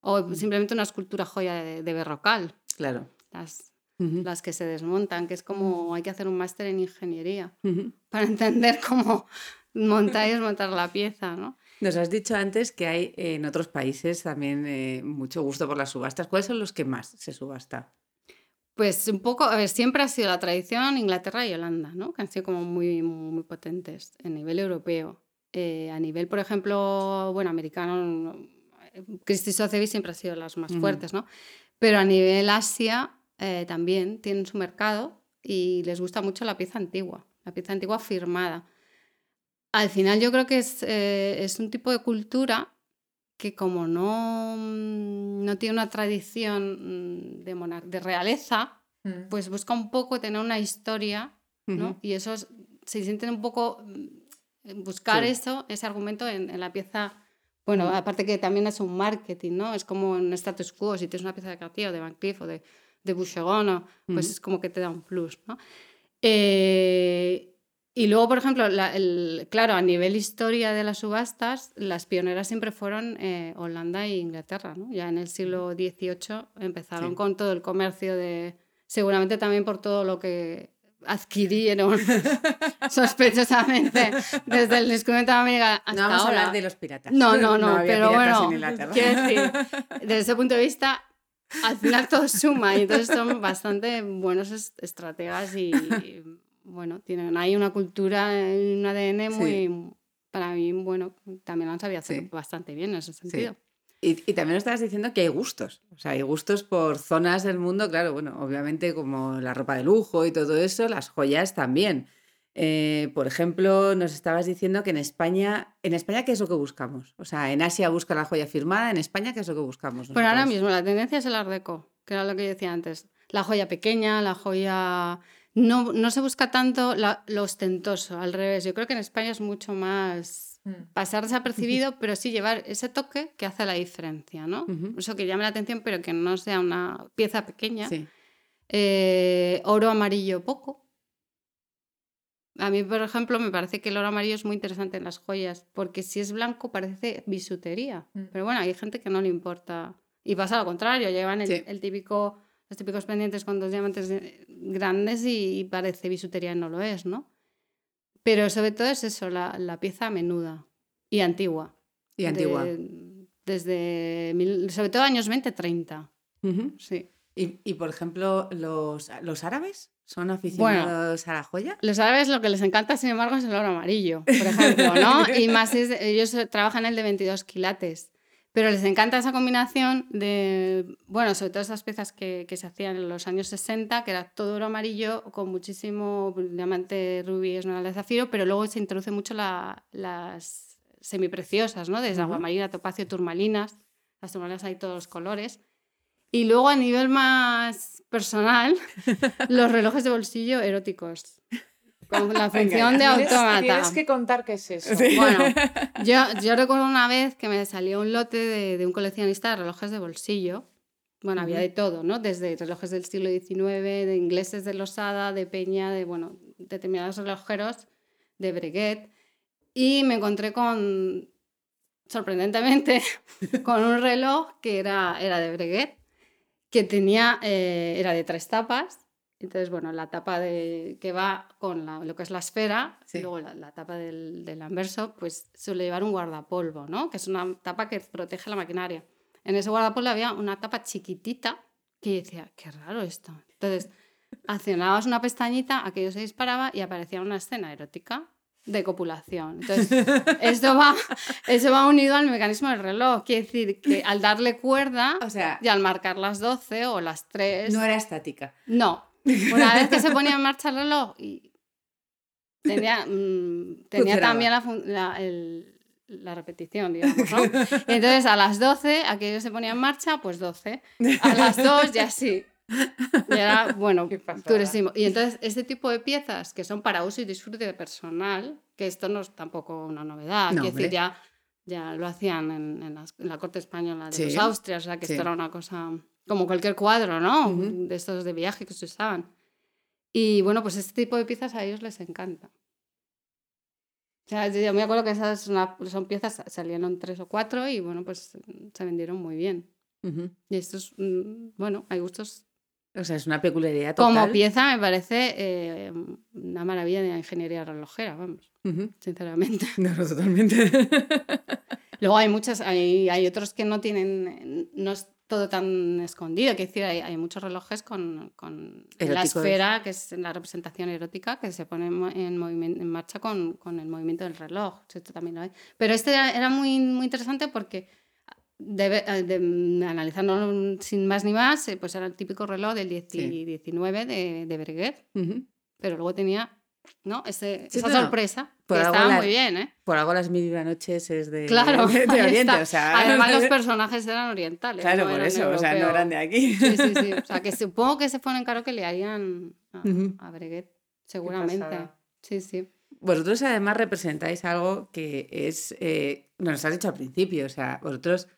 o simplemente una escultura joya de, de Berrocal,
Claro.
las,
Ujú,
las que se desmontan, que es como hay que hacer un máster en ingeniería
ujú.
para entender cómo montar y desmontar la pieza, ¿no?
Nos has dicho antes que hay eh, en otros países también eh, mucho gusto por las subastas. ¿Cuáles son los que más se subasta?
Pues un poco, a ver, siempre ha sido la tradición Inglaterra y Holanda, ¿no? Que han sido como muy, muy potentes a nivel europeo. Eh, a nivel, por ejemplo, bueno, americano, no, Christie's Sotheby's siempre ha sido las más fuertes, ¿no? Pero a nivel Asia eh, también tienen su mercado y les gusta mucho la pieza antigua, la pieza antigua firmada. Al final yo creo que es, eh, es un tipo de cultura que como no, mm, no tiene una tradición mm, de, monar- de realeza,
Mm.
pues busca un poco tener una historia, ¿no? Y eso es- se sienten un poco buscar
Sí.
eso, ese argumento en, en la pieza. Bueno, aparte que también es un marketing, ¿no? Es como un status quo, si tienes una pieza de Cartier o de Van Cleef o de, de Boucheron, o- pues
Ujú.
es como que te da un plus, ¿no? Eh, y luego, por ejemplo, la- el- claro, a nivel historia de las subastas, las pioneras siempre fueron eh, Holanda e Inglaterra, ¿no? Ya en el siglo XVIII empezaron
Sí.
con todo el comercio de... Seguramente también por todo lo que adquirieron sospechosamente desde el descubrimiento de América hasta
No vamos
ahora.
a hablar de los piratas.
No, no, no, pero bueno, quiero decir, desde ese punto de vista, al final todo suma y entonces son bastante buenos est- estrategas y, y, bueno, tienen ahí una cultura, un ADN muy, para mí, bueno, también lo han sabido hacer
Sí.
bastante bien en ese sentido.
Y, y también estabas diciendo que hay gustos, o sea, hay gustos por zonas del mundo, claro, bueno, obviamente como la ropa de lujo y todo eso, las joyas también. Eh, por ejemplo, nos estabas diciendo que en España, ¿en España qué es lo que buscamos? O sea, en Asia busca la joya firmada, en España qué es lo que buscamos?
Pero ahora
nosotros?
mismo la tendencia es el art deco, que era lo que yo decía antes. La joya pequeña, la joya... No, no se busca tanto la- lo ostentoso, al revés. Yo creo que en España es mucho más. Pasar desapercibido, pero sí llevar ese toque que hace la diferencia, ¿no?
Ujú.
Eso que llame la atención, pero que no sea una pieza pequeña.
Sí.
Eh, oro amarillo poco. A mí, por ejemplo, me parece que el oro amarillo es muy interesante en las joyas, porque si es blanco parece bisutería.
Mm.
Pero bueno, hay gente que no le importa. Y pasa lo contrario, llevan el,
Sí.
el típico, los típicos pendientes con dos diamantes grandes y, parece bisutería y no lo es, ¿no? Pero sobre todo es eso, la, la pieza menuda y antigua.
Y antigua.
desde, sobre todo años 20, 30. Sí.
Y, y, por ejemplo, los, los árabes son aficionados a la joya.
Los árabes lo que les encanta, sin embargo, es el oro amarillo, por ejemplo, ¿no? y más ellos trabajan el de 22 quilates. Pero les encanta esa combinación de, bueno, sobre todo esas piezas que, que, se hacían en los años 60, que era todo oro amarillo con muchísimo diamante, rubí, esmeralda de zafiro, pero luego se introduce mucho la, las semipreciosas, ¿no? Desde agua marina, topacio, turmalinas. Las turmalinas hay todos los colores. Y luego a nivel más personal, los relojes de bolsillo eróticos. Con la función de automata.
Tienes que contar qué es eso.
Bueno, yo, yo, recuerdo una vez que me salió un lote de, de un coleccionista de relojes de bolsillo. Bueno, había de todo, ¿no? Desde relojes del siglo XIX, de ingleses de Losada, de Peña, de, bueno, determinados relojeros, de Breguet. Y me encontré con, sorprendentemente, con un reloj que era, era de Breguet que tenía, eh, era de tres tapas. Entonces, bueno, la tapa de, que va con lo que es la esfera, y luego la, tapa del, del, anverso, pues suele llevar un guardapolvo, ¿no? Que es una tapa que protege la maquinaria. En ese guardapolvo había una tapa chiquitita que decía, qué raro esto. Entonces, accionabas una pestañita, aquello se disparaba y aparecía una escena erótica de copulación. Entonces, esto va, eso va unido al mecanismo del reloj. Quiere decir que al darle cuerda o sea, y al marcar las 12 o las 3...
No era estática.
No. Una vez que se ponía en marcha el reloj y tenía, mm, tenía también la, la, repetición, digamos, ¿no? Entonces, a las 12, aquello se ponía en marcha, pues 12. A las 2 ya sí. Y era, bueno, durísimo. Y entonces, este tipo de piezas que son para uso y disfrute personal, que esto no es tampoco una novedad, no, decir, ya, ya lo hacían en, en, la, corte española de los Austrias, o sea, que esto era una cosa como cualquier cuadro, ¿no? De estos de viaje que se usaban. Y bueno, pues este tipo de piezas a ellos les encanta. O sea, yo me acuerdo que esas son piezas, salieron tres o cuatro y bueno, pues se vendieron muy bien. Y estos, mm, bueno, hay gustos
o sea, es una peculiaridad total.
Como pieza me parece eh, una maravilla de la ingeniería relojera, vamos, sinceramente.
No, totalmente.
Luego hay muchas, hay, hay, otros que no tienen, no es todo tan escondido, que decir, hay, hay muchos relojes con, con la esfera, que es la representación erótica, que se pone en, en marcha con, con, el movimiento del reloj. Esto también lo hay. Pero este era, era muy, muy interesante porque eh, de, mm, analizando sin más ni más, eh, pues era el típico reloj del 19 de, de Breguet, pero luego tenía ¿no? Ese, esa sorpresa. Que estaba muy bien, ¿eh?
Por algo las mil noches es de,
claro,
de, Oriente. O sea,
Además, los personajes eran orientales.
Claro, por eso, o sea, no eran de aquí.
Sí, sí, sí. O sea, que supongo que se ponen caro que le harían a, a Breguet, seguramente. Sí, sí.
Vosotros además representáis algo que es, eh, nos has dicho al principio, o sea, vosotros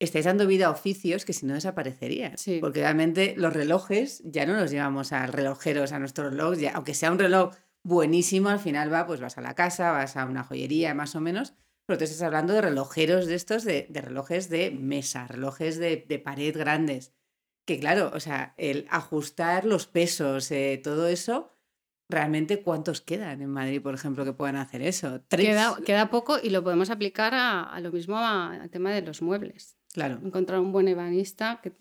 estáis dando vida a oficios que si no desaparecerían. Porque realmente los relojes ya no los llevamos a relojeros, a nuestros relojes, ya, aunque sea un reloj buenísimo, al final va, pues vas a la casa, vas a una joyería más o menos, pero tú estás hablando de relojeros de estos, de, relojes de mesa, relojes de, pared grandes. Que claro, o sea, el ajustar los pesos, eh, todo eso, realmente cuántos quedan en Madrid, por ejemplo, que puedan hacer eso.
Queda, queda, poco y lo podemos aplicar a, a lo mismo al tema de los muebles.
Claro.
Encontrar un buen ebanista, que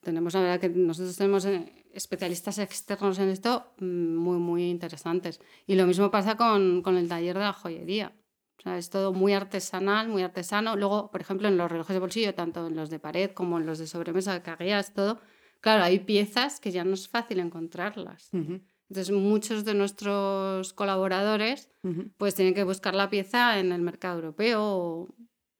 tenemos la verdad que nosotros tenemos eh, especialistas externos en esto mm, muy, muy interesantes. Y lo mismo pasa con, con el taller de la joyería. O sea, es todo muy artesanal, muy artesano. Luego, por ejemplo, en los relojes de bolsillo, tanto en los de pared como en los de sobremesa, es todo, claro, hay piezas que ya no es fácil encontrarlas. Entonces, muchos de nuestros colaboradores pues tienen que buscar la pieza en el mercado europeo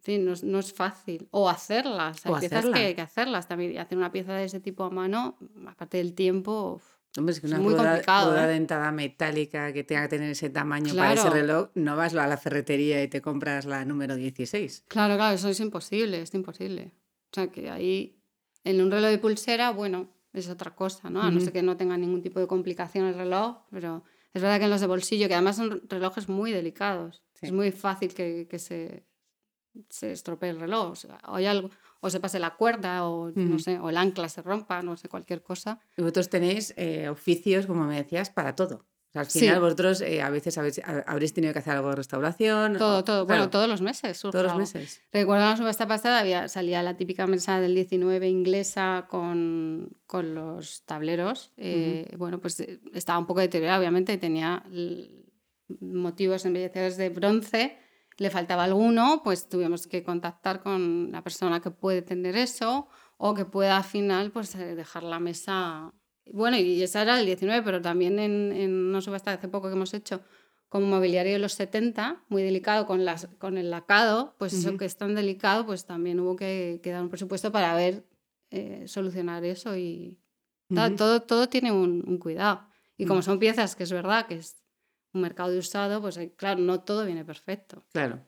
Sí, no, no, es fácil. O hacerlas. Hay piezas que hay que hacerlas también. Hacer una pieza de ese tipo a mano, aparte del tiempo,
Hombre, es que una muy rueda, complicado. ¿eh? dentada metálica que tenga que tener ese tamaño para ese reloj, no vas a la ferretería y te compras la número 16.
Claro, claro, eso es imposible, es imposible. O sea, que ahí, en un reloj de pulsera, bueno, es otra cosa, ¿no? A no ser que no tenga ningún tipo de complicación el reloj, pero es verdad que en los de bolsillo, que además son relojes muy delicados, es muy fácil que, que se se estropea el reloj. O, hay algo, o se pase la cuerda, o no sé, o el ancla se rompa, no sé, cualquier cosa.
Y vosotros tenéis eh, oficios, como me decías, para todo. O sea, al final vosotros eh, a veces habéis, habréis tenido que hacer algo de restauración.
Todo, todo. Bueno, todos los meses.
Todos los meses.
Recuerdo la subasta pasada, había, salía la típica mesa del 19 inglesa con, con los tableros. Eh, bueno, pues eh, estaba un poco deteriorada, obviamente, tenía motivos embellecedores de bronce. Le faltaba alguno, pues tuvimos que contactar con la persona que puede tener eso o que pueda al final pues dejar la mesa. Bueno, y esa era el 19, pero también en, en una subasta hace poco que hemos hecho con mobiliario de los 70, muy delicado con, las, con el lacado, pues eso que es tan delicado, pues también hubo que, dar un presupuesto para ver, eh, solucionar eso y todo, todo tiene un, cuidado. Y como son piezas que es verdad que es un mercado de usado, pues eh, claro, no todo viene perfecto.
Claro.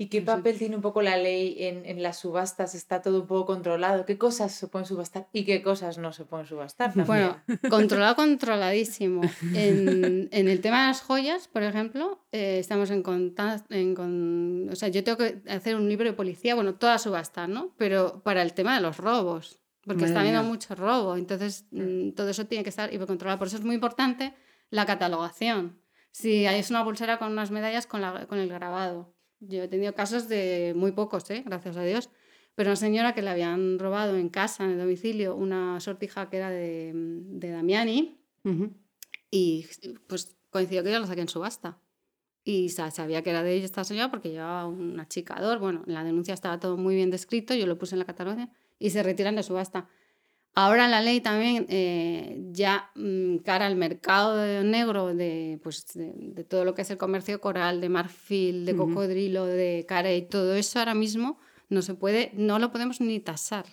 ¿Y qué papel tiene un poco la ley en, las subastas? ¿Está todo un poco controlado? ¿Qué cosas se pueden subastar y qué cosas no se pueden subastar?
Bueno, controlado, controladísimo. En, el tema de las joyas, por ejemplo, eh, estamos en contacto, o sea, yo tengo que hacer un libro de policía, bueno, toda subasta, ¿no? Pero para el tema de los robos, porque está habiendo mucho robo, entonces mm. Mm, todo eso tiene que estar hipercontrolado. Por eso es muy importante la catalogación. Si hay una pulsera con unas medallas con, la, con el grabado yo he tenido casos de muy pocos, ¿eh? gracias a Dios, pero una señora que le habían robado en casa, en el domicilio, una sortija que era de, de Damiani y pues coincidió que yo la saqué en subasta. Y sabía que era de ella esta señora porque llevaba un achicador. Bueno, en la denuncia estaba todo muy bien descrito, yo lo puse en la catalonia y se retiran de subasta. Ahora la ley también, eh, ya mm, cara al mercado negro de, pues, de, todo lo que es el comercio coral, de marfil, de cocodrilo, de carey, todo eso ahora mismo no se puede, no lo podemos ni tasar.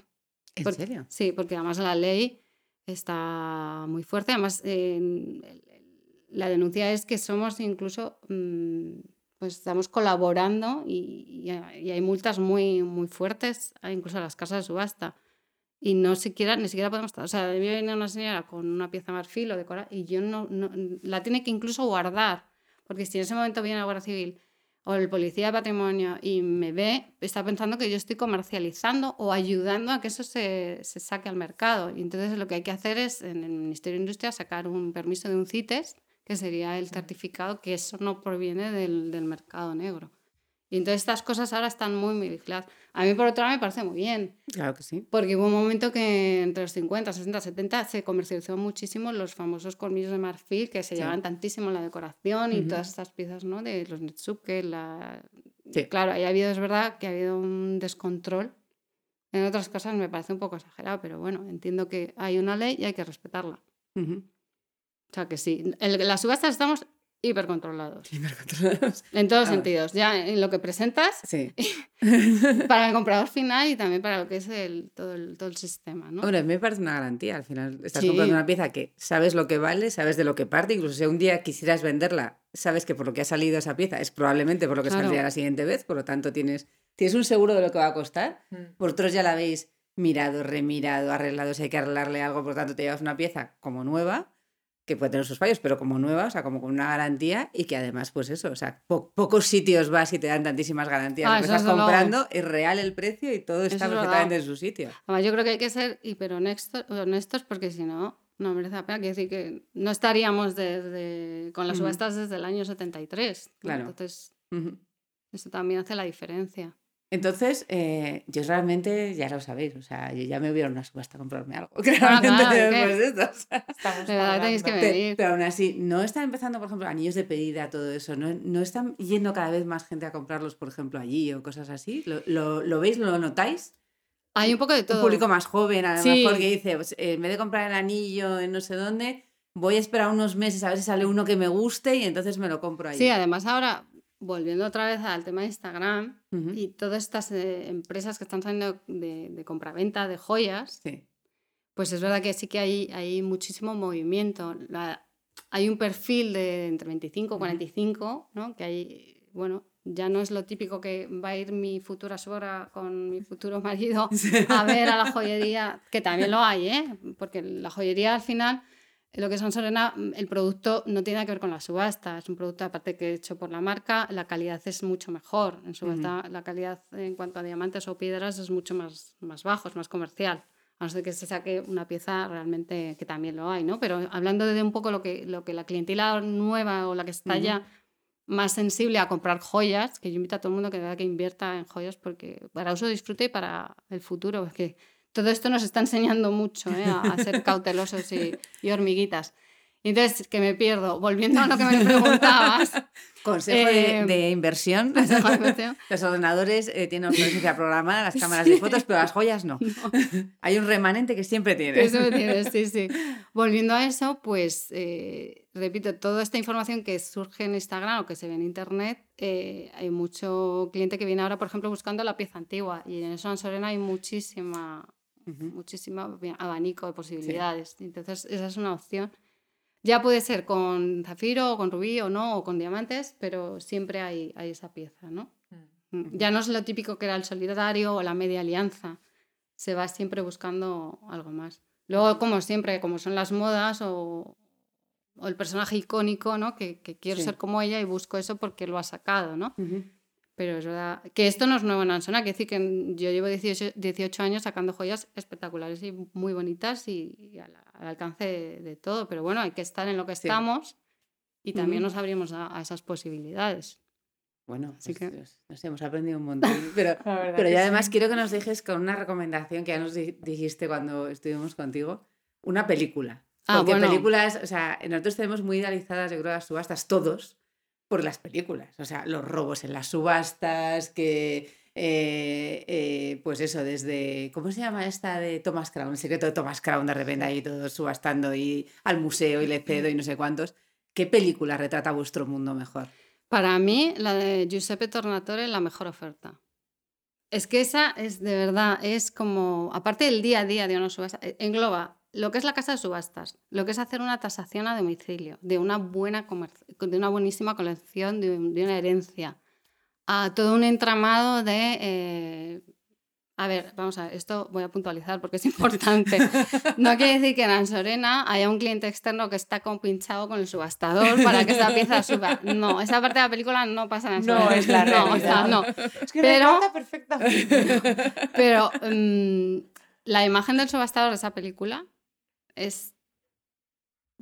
¿En serio?
Sí, porque además la ley está muy fuerte. Además, la denuncia es que somos incluso, mm, pues estamos colaborando y, y, hay multas muy, muy fuertes, incluso a las casas de subasta y no siquiera, ni siquiera podemos estar. O sea, me viene una señora con una pieza marfil o de coral y yo no, no, la tiene que incluso guardar, porque si en ese momento viene la Guardia Civil o el policía de patrimonio y me ve, está pensando que yo estoy comercializando o ayudando a que eso se, se saque al mercado. Y entonces lo que hay que hacer es, en el Ministerio de Industria, sacar un permiso de un CITES, que sería el certificado que eso no proviene del, del mercado negro. Y entonces estas cosas ahora están muy, muy vigiladas. A mí, por otro lado, me parece muy bien.
Claro que sí.
Porque hubo un momento que entre los 50, 60, 70 se comercializó muchísimo los famosos colmillos de marfil que se llevaban tantísimo en la decoración y todas estas piezas, ¿no? De los que la... Sí. Claro, ahí ha habido, es verdad, que ha habido un descontrol. En otras cosas me parece un poco exagerado, pero bueno, entiendo que hay una ley y hay que respetarla. O sea que sí, en las subastas estamos hipercontrolados.
Hipercontrolados.
En todos sentidos. Ya en lo que presentas,
sí.
para el comprador final y también para lo que es el, todo, el, todo el sistema. ¿no?
Hombre, me parece una garantía. Al final estás comprando una pieza que sabes lo que vale, sabes de lo que parte. Incluso si un día quisieras venderla, sabes que por lo que ha salido esa pieza es probablemente por lo que saldría la siguiente vez. Por lo tanto, tienes, tienes un seguro de lo que va a costar. Mm. otros ya la habéis mirado, remirado, arreglado. Si hay que arreglarle algo, por lo tanto, te llevas una pieza como nueva que puede tener sus fallos, pero como nueva, o sea, como con una garantía y que además, pues eso, o sea, pocos sitios vas y te dan tantísimas garantías. Ah, lo que estás comprando es real el precio y todo está perfectamente en su sitio.
Además, yo creo que hay que ser hiper honestos porque si no, no merece la pena. Quiero decir que no estaríamos desde, con las subastas desde el año 73. Claro. Entonces, eso también hace la diferencia.
Entonces, eh, yo realmente, ya lo sabéis, o sea, yo ya me hubiera una subasta a comprarme algo. Claramente ah, después de esto.
que
Pero, aún así, no están empezando, por ejemplo, anillos de pedida, todo eso. No, no están yendo cada vez más gente a comprarlos, por ejemplo, allí o cosas así. ¿Lo, lo, lo veis? ¿Lo notáis?
Hay un poco de todo.
Un público más joven, a lo mejor, que dice, pues, en vez de comprar el anillo en no sé dónde, voy a esperar unos meses a ver si sale uno que me guste y entonces me lo compro ahí.
Sí, además ahora volviendo otra vez al tema de Instagram y todas estas eh, empresas que están saliendo de, de compraventa de joyas, pues es verdad que sí que hay, hay muchísimo movimiento. hay un perfil de entre 25 y 45, ¿no? que hay, bueno, ya no es lo típico que va a ir mi futura suegra con mi futuro marido a ver a la joyería, que también lo hay, ¿eh? porque la joyería al final lo que es Sorena, mm, el producto no tiene nada que ver con la subasta, es un producto aparte que hecho por la marca, la calidad es mucho mejor. En subasta la calidad en cuanto a diamantes o piedras es mucho más, más bajo, es más comercial. A no ser que se saque una pieza realmente que también lo hay, ¿no? Pero hablando de un poco lo que, lo que la clientela nueva o la que está ya más sensible a comprar joyas, que yo invito a todo el mundo que, que invierta en joyas porque para uso disfrute y para el futuro, porque todo esto nos está enseñando mucho ¿eh? a, ser cautelosos y, hormiguitas. Entonces, que me pierdo. Volviendo a lo que me preguntabas.
Consejo de, eh, inversión. Los ordenadores eh, tienen obsolescencia programada, las cámaras de fotos, pero las joyas no. Hay un remanente que siempre tiene.
Eso tiene, sí, sí. Volviendo a eso, pues repito, toda esta información que surge en Instagram o que se ve en Internet, hay mucho cliente que viene ahora, por ejemplo, buscando la pieza antigua. Y en eso en Sorena hay muchísima muchísimo abanico de posibilidades. Entonces, esa es una opción. Ya puede ser con zafiro, o con rubí o no, o con diamantes, pero siempre hay, hay esa pieza, ¿no? Mm. Mm. Ya no es lo típico que era el solidario o la media alianza. Se va siempre buscando algo más. Luego, como siempre, como son las modas o, o el personaje icónico, ¿no? Que, que quiero ser como ella y busco eso porque lo ha sacado, ¿no? Pero es verdad que esto no es nuevo en Ansona, que decir que yo llevo 18, 18 años sacando joyas espectaculares y muy bonitas y, al, alcance de, todo. Pero bueno, hay que estar en lo que estamos y también nos abrimos a, esas posibilidades.
Bueno, Así pues, que... no sé, hemos aprendido un montón. Pero, pero ya además quiero que nos dejes con una recomendación que ya nos dijiste cuando estuvimos contigo, una película. Ah, Porque películas, o sea, nosotros tenemos muy idealizadas, yo creo, las subastas, todos, por las películas. O sea, los robos en las subastas, que. Eh, eh, pues eso, desde. ¿Cómo se llama esta de Thomas Crown? El secreto de Thomas Crown, de repente ahí todos subastando y al museo y le cedo y no sé cuántos. ¿Qué película retrata vuestro mundo mejor?
Para mí, la de Giuseppe Tornatore, la mejor oferta. Es que esa es de verdad, es como, aparte del día a día de una subasta, e, engloba lo que es la casa de subastas, lo que es hacer una tasación a domicilio, de una, buena de una buenísima colección, de, una herencia, a todo un entramado de... Eh, a ver, vamos a ver, esto voy a puntualizar porque es importante. No quiere decir que en Ansorena haya un cliente externo que está compinchado con el subastador para que esa pieza suba. No, esa parte de la película no pasa en Ansorena.
No, es la realidad.
No,
Es que pero, perfectamente.
Pero mm, la imagen del subastador de esa película es,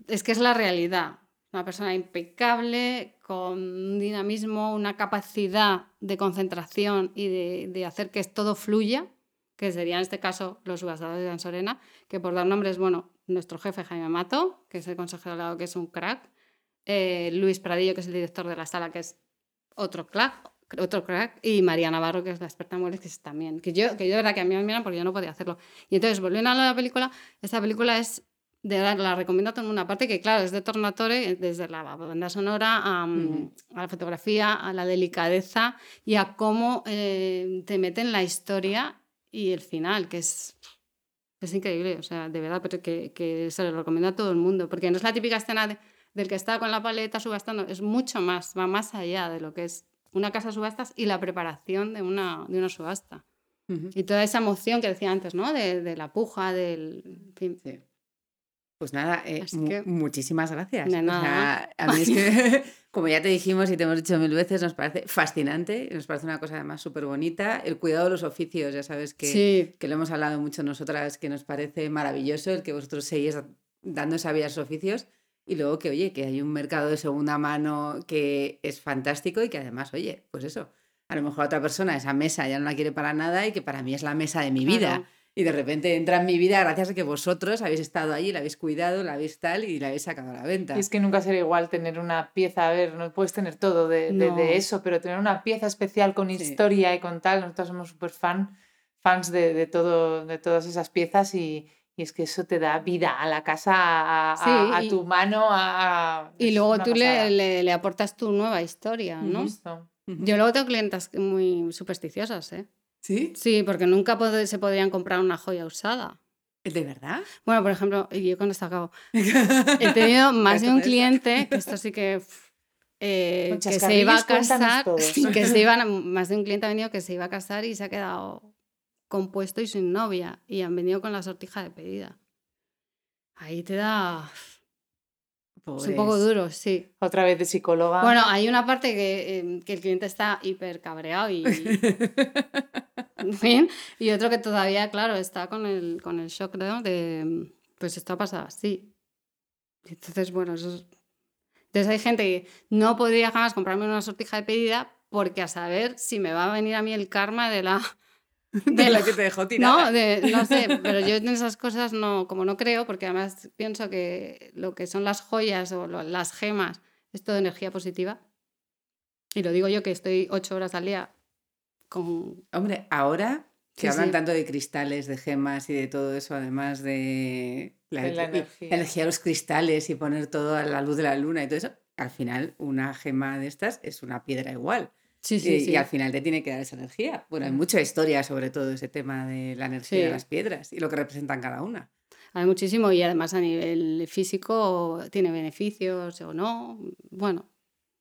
es que es la realidad. Una persona impecable, con un dinamismo, una capacidad de concentración y de, hacer que todo fluya, que serían en este caso los subastadores de Ansorena, que por dar nombres, bueno, nuestro jefe Jaime Mato, que es el consejero lado que es un crack, eh, Luis Pradillo, que es el director de la sala, que es otro crack, otro crack, y María Navarro, que es la experta en muebles, que es también, que yo, que yo de verdad que a mí me miran porque yo no podía hacerlo. Y entonces, volviendo a la película, esta película es, de la recomiendo a una parte que, claro, es de Tornatore, desde la banda sonora a, la fotografía, a la delicadeza y a cómo eh, te mete en la historia y el final, que es... Es increíble, o sea, de verdad, pero que, que se lo recomiendo a todo el mundo, porque no es la típica escena del que está con la paleta subastando, es mucho más, va más allá de lo que es una casa de subastas y la preparación de una, de una subasta. Y toda esa emoción que decía antes, ¿no? De, la puja, del...
Pues nada, eh, muchísimas gracias. a mí es que, como ya te dijimos y te hemos dicho mil veces, nos parece fascinante, nos parece una cosa además súper bonita. El cuidado de los oficios, ya sabes que, que lo hemos hablado mucho nosotras, que nos parece maravilloso el que vosotros seguís dando esa vida a esos oficios. Y luego que, oye, que hay un mercado de segunda mano que es fantástico y que además, oye, pues eso, a lo mejor otra persona esa mesa ya no la quiere para nada y que para mí es la mesa de mi vida. Y de repente entra en mi vida gracias a que vosotros habéis estado allí, la habéis cuidado, la habéis tal y la habéis sacado a la venta.
Y es que nunca será igual tener una pieza, a ver, no puedes tener todo de, de, eso, pero tener una pieza especial con historia y con tal, nosotros somos súper fan, fans de, de, todo, de todas esas piezas y, y es que eso te da vida a la casa, a, tu mano. A,
y luego tú le, le, aportas tu nueva historia, ¿no? Yo luego tengo clientas muy supersticiosas, ¿eh?
¿Sí?
Sí, porque nunca se podrían comprar una joya usada.
¿De verdad?
Bueno, por ejemplo, y yo con esto acabo. He tenido más de un cliente, que esto sí que... Eh, que se iba a casar, que se iban, más de un cliente ha venido que se iba a casar y se ha quedado compuesto y sin novia y han venido con la sortija de pedida. Ahí te da... Es un poco duro, sí.
Otra vez de psicóloga.
Bueno, hay una parte que, em, que el cliente está hiper cabreado y. en fin. Y otro que todavía, claro, está con el, con el shock ¿no? de. Pues esto ha pasado así. Entonces, bueno, eso es... Entonces hay gente que no podría jamás comprarme una sortija de pedida porque a saber si me va a venir a mí el karma de la
de la que te dejó
tirada. No, no sé, pero yo en esas cosas no, como no creo, porque además pienso que lo que son las joyas o las gemas es todo energía positiva. Y lo digo yo que estoy ocho horas al día con...
Hombre, ahora que hablan tanto de cristales, de gemas y de todo eso, además de
la,
energía. energía de los cristales y poner todo a la luz de la luna y todo eso, al final una gema de estas es una piedra igual.
Sí, sí,
y, al final te tiene que dar esa energía. Bueno, hay mm. mucha historia sobre todo ese tema de la energía de las piedras y lo que representan cada una.
Hay muchísimo y además a nivel físico tiene beneficios o no. Bueno,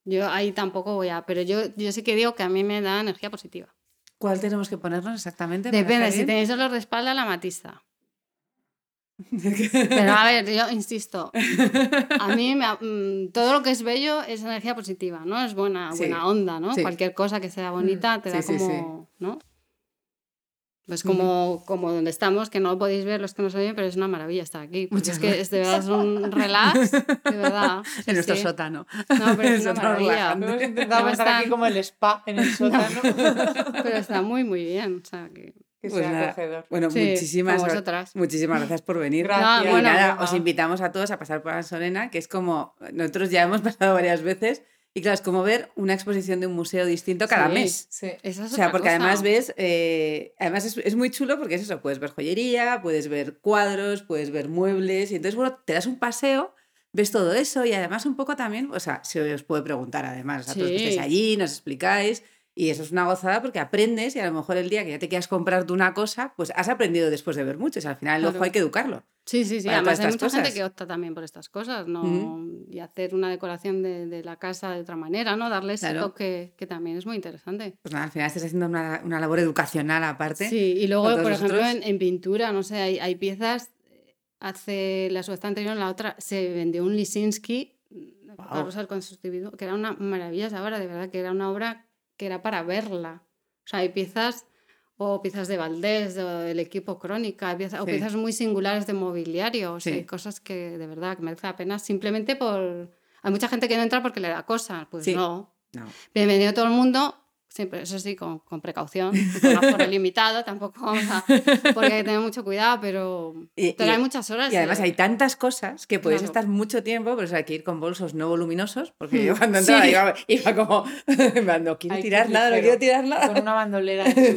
yo ahí tampoco voy a... Pero yo, yo sí que digo que a mí me da energía positiva.
¿Cuál tenemos que ponernos exactamente?
Depende, si tenéis dolor de espalda, la matista. Pero a ver, yo insisto, a mí mm, todo lo que es bello es energía positiva, ¿no? Es buena, buena onda, ¿no? Cualquier cosa que sea bonita te da como, ¿no? Pues como, como donde estamos, que no lo podéis ver los que nos oyen, pero es una maravilla estar aquí. es que es de verdad es un relax, de verdad.
en nuestro sótano.
No, pero es, una maravilla.
Hemos intentado estar aquí como el spa en el sótano.
pero está muy, muy bien. O sea, que
pues
bueno, muchísimas, muchísimas gracias por venir.
Gracias.
Y nada, os invitamos a todos a pasar por Ansorena, que es como nosotros ya hemos pasado varias veces. Y claro, es como ver una exposición de un museo distinto cada mes.
Sí,
Esa
es o sea, porque además ves, eh, además es, es, muy chulo porque es eso, puedes ver joyería, puedes ver cuadros, puedes ver muebles, y entonces, bueno, te das un paseo, ves todo eso y además un poco también, o sea, se os puede preguntar además, a todos que estáis allí, nos explicáis, y eso es una gozada porque aprendes y a lo mejor el día que ya te quieras comprar tú una cosa, pues has aprendido después de ver mucho. al final el ojo hay que educarlo.
Sí, sí, sí. Además hay mucha gente que opta también por estas cosas, ¿no? Y hacer una decoración de, de, la casa de otra manera, ¿no? Darle ese toque que también es muy interesante.
Pues nada, al final estás haciendo una, una labor educacional aparte.
Sí, y luego, por ejemplo, en, pintura, no sé, hay, hay piezas. Hace la subasta anterior, la otra, se vendió un Lisinski, wow. que era una maravilla esa obra, de verdad, que era una obra que era para verla. O sea, hay piezas o piezas de Valdés, del equipo Crónica, piezas, o piezas muy singulares de mobiliario, o sea, cosas que de verdad que merece la pena simplemente por... Hay mucha gente que no entra porque le da cosas, pues no. no. Bienvenido todo el mundo, Siempre, eso sí, con, con precaución, con el limitado, tampoco vamos a, porque hay que tener mucho cuidado, pero, hay muchas horas.
Y además hay tantas cosas que puedes estar mucho tiempo, pero hay que ir con bolsos no voluminosos, porque yo hmm. cuando entraba iba, iba, como, no quiero tirar nada, no quiero tirar nada.
Con una bandolera.
es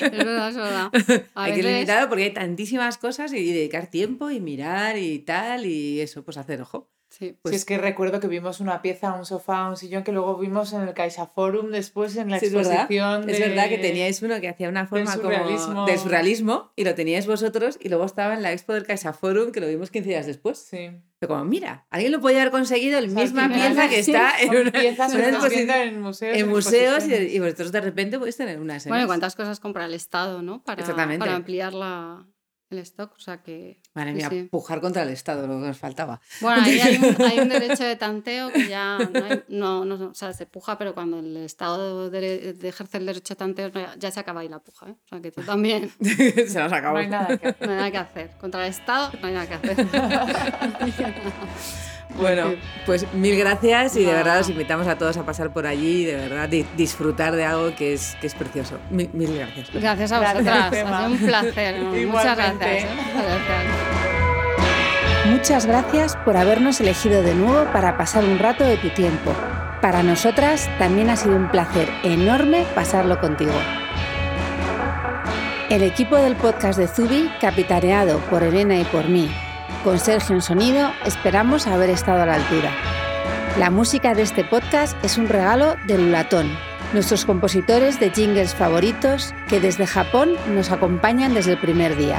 verdad, es verdad.
hay que ir limitado porque hay tantísimas cosas y dedicar tiempo y mirar y tal, y eso, pues hacer ojo.
Sí, pues... es que recuerdo que vimos una pieza, un sofá, un sillón que luego vimos en el Caixa Forum después en la exposición.
Es verdad que teníais uno que hacía una forma como de surrealismo y lo teníais vosotros y luego estaba en la expo del Caixa Forum que lo vimos 15 días después.
Sí.
Pero como, mira, alguien lo podía haber conseguido, la misma pieza que está en, una,
en museos.
En museos y, vosotros de repente podéis tener una.
Bueno, ¿cuántas cosas compra el Estado, no? Para, para ampliar la, el stock, o sea que...
Madre mía, pujar contra el Estado, lo que nos faltaba.
Bueno, ahí hay un, hay un derecho de tanteo que ya no, no, no, o sea, se puja, pero cuando el Estado de, de ejerce el derecho de tanteo ya se acaba ahí la puja, ¿eh? O sea que tú también...
se nos acabó.
No hay nada que hacer.
No hay nada que hacer. Contra el Estado no hay nada que hacer.
Bueno, pues mil gracias y de verdad os invitamos a todos a pasar por allí y de verdad disfrutar de algo que es, que es precioso. Mil, gracias.
Gracias a vosotras, ha sido un placer. Muchas gracias. ¿eh?
Muchas gracias por habernos elegido de nuevo para pasar un rato de tu tiempo. Para nosotras también ha sido un placer enorme pasarlo contigo. El equipo del podcast de Zubi, capitaneado por Elena y por mí, con Sergio en sonido, esperamos haber estado a la altura. La música de este podcast es un regalo de Lulatón, nuestros compositores de jingles favoritos que desde Japón nos acompañan desde el primer día.